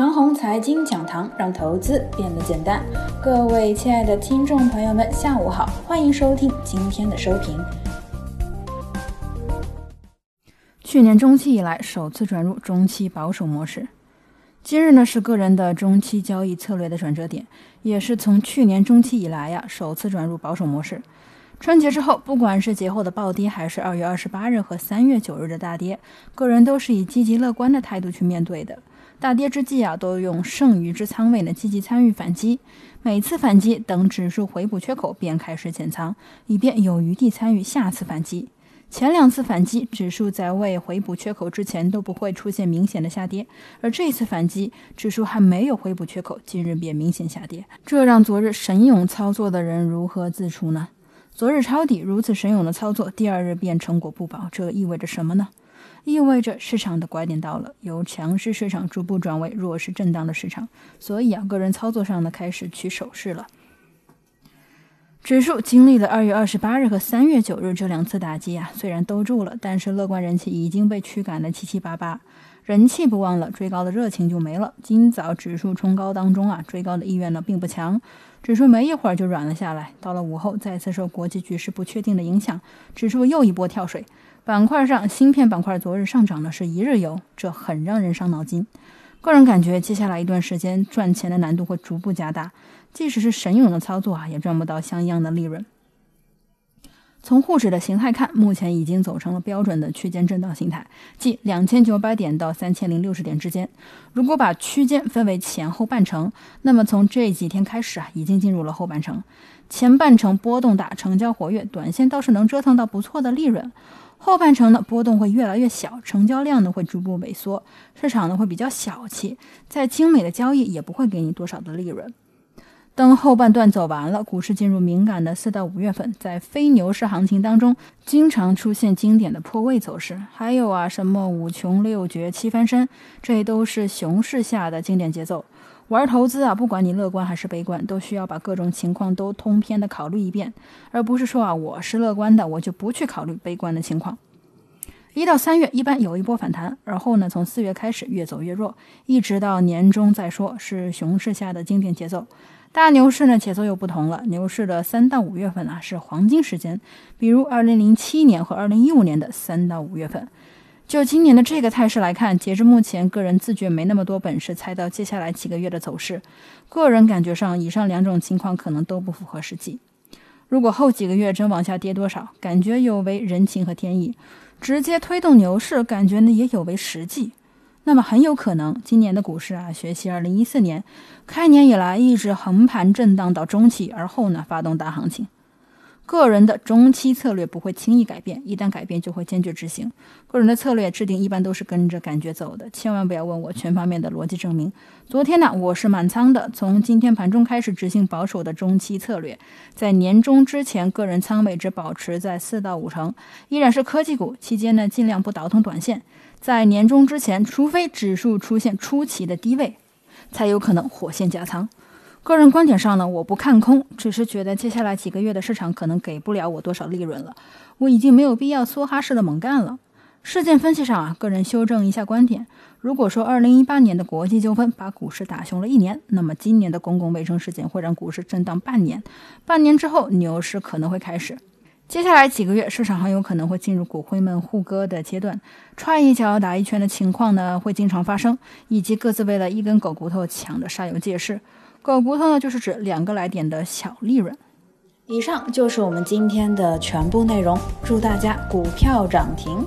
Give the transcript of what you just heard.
长虹财经讲堂让投资变得简单。各位亲爱的听众朋友们，下午好，欢迎收听今天的收评。去年中期以来，首次转入中期保守模式。今日呢是个人的中期交易策略的转折点，也是从去年中期以来呀首次转入保守模式。春节之后，不管是节后的暴跌，还是二月二十八日和三月九日的大跌，个人都是以积极乐观的态度去面对的。大跌之际啊，都用剩余之仓位呢积极参与反击。每次反击等指数回补缺口，便开始减仓，以便有余地参与下次反击。前两次反击，指数在未回补缺口之前都不会出现明显的下跌，而这次反击，指数还没有回补缺口，今日便明显下跌。这让昨日神勇操作的人如何自处呢？昨日抄底如此神勇的操作，第二日便成果不保，这意味着什么呢？意味着市场的拐点到了，由强势市场逐步转为弱势震荡的市场，所以啊，个人操作上呢开始取手势了。指数经历了二月二十八日和三月九日这两次打击啊，虽然兜住了，但是乐观人气已经被驱赶的七七八八，人气不旺了，追高的热情就没了。今早指数冲高当中啊，追高的意愿呢并不强，指数没一会儿就软了下来。到了午后，再次受国际局势不确定的影响，指数又一波跳水。板块上，芯片板块昨日上涨的是一日游，这很让人伤脑筋。个人感觉，接下来一段时间赚钱的难度会逐步加大，即使是神勇的操作啊，也赚不到相应的利润。从沪指的形态看，目前已经走成了标准的区间震荡形态，即两千九百点到三千零六十点之间。如果把区间分为前后半程，那么从这几天开始啊，已经进入了后半程。前半程波动大，成交活跃，短线倒是能折腾到不错的利润。后半程呢，波动会越来越小，成交量呢会逐步萎缩，市场呢会比较小气，再精美的交易也不会给你多少的利润。等后半段走完了，股市进入敏感的四到五月份，在非牛市行情当中，经常出现经典的破位走势，还有啊什么五穷六绝七翻身，这都是熊市下的经典节奏。玩投资啊，不管你乐观还是悲观，都需要把各种情况都通篇的考虑一遍，而不是说啊，我是乐观的，我就不去考虑悲观的情况。一到三月一般有一波反弹，而后呢，从四月开始越走越弱，一直到年终再说，是熊市下的经典节奏。大牛市呢，节奏又不同了，牛市的三到五月份啊是黄金时间，比如二零零七年和二零一五年的三到五月份。就今年的这个态势来看，截至目前，个人自觉没那么多本事猜到接下来几个月的走势。个人感觉上，以上两种情况可能都不符合实际。如果后几个月真往下跌多少，感觉有违人情和天意，直接推动牛市，感觉呢也有违实际。那么很有可能，今年的股市啊，学习二零一四年开年以来一直横盘震荡到中期，而后呢发动大行情。个人的中期策略不会轻易改变，一旦改变就会坚决执行。个人的策略制定一般都是跟着感觉走的，千万不要问我全方面的逻辑证明。昨天呢，我是满仓的，从今天盘中开始执行保守的中期策略，在年终之前，个人仓位只保持在四到五成，依然是科技股。期间呢，尽量不倒腾短线。在年终之前，除非指数出现出奇的低位，才有可能火线加仓。个人观点上呢，我不看空，只是觉得接下来几个月的市场可能给不了我多少利润了，我已经没有必要梭哈式的猛干了。事件分析上啊，个人修正一下观点。如果说2018年的国际纠纷把股市打熊了一年，那么今年的公共卫生事件会让股市震荡半年，半年之后牛市可能会开始。接下来几个月，市场很有可能会进入骨灰们互割的阶段，踹一脚打一拳的情况呢会经常发生，以及各自为了一根狗骨头抢的煞有介事。狗骨头呢，就是指两个来点的小利润。以上就是我们今天的全部内容，祝大家股票涨停。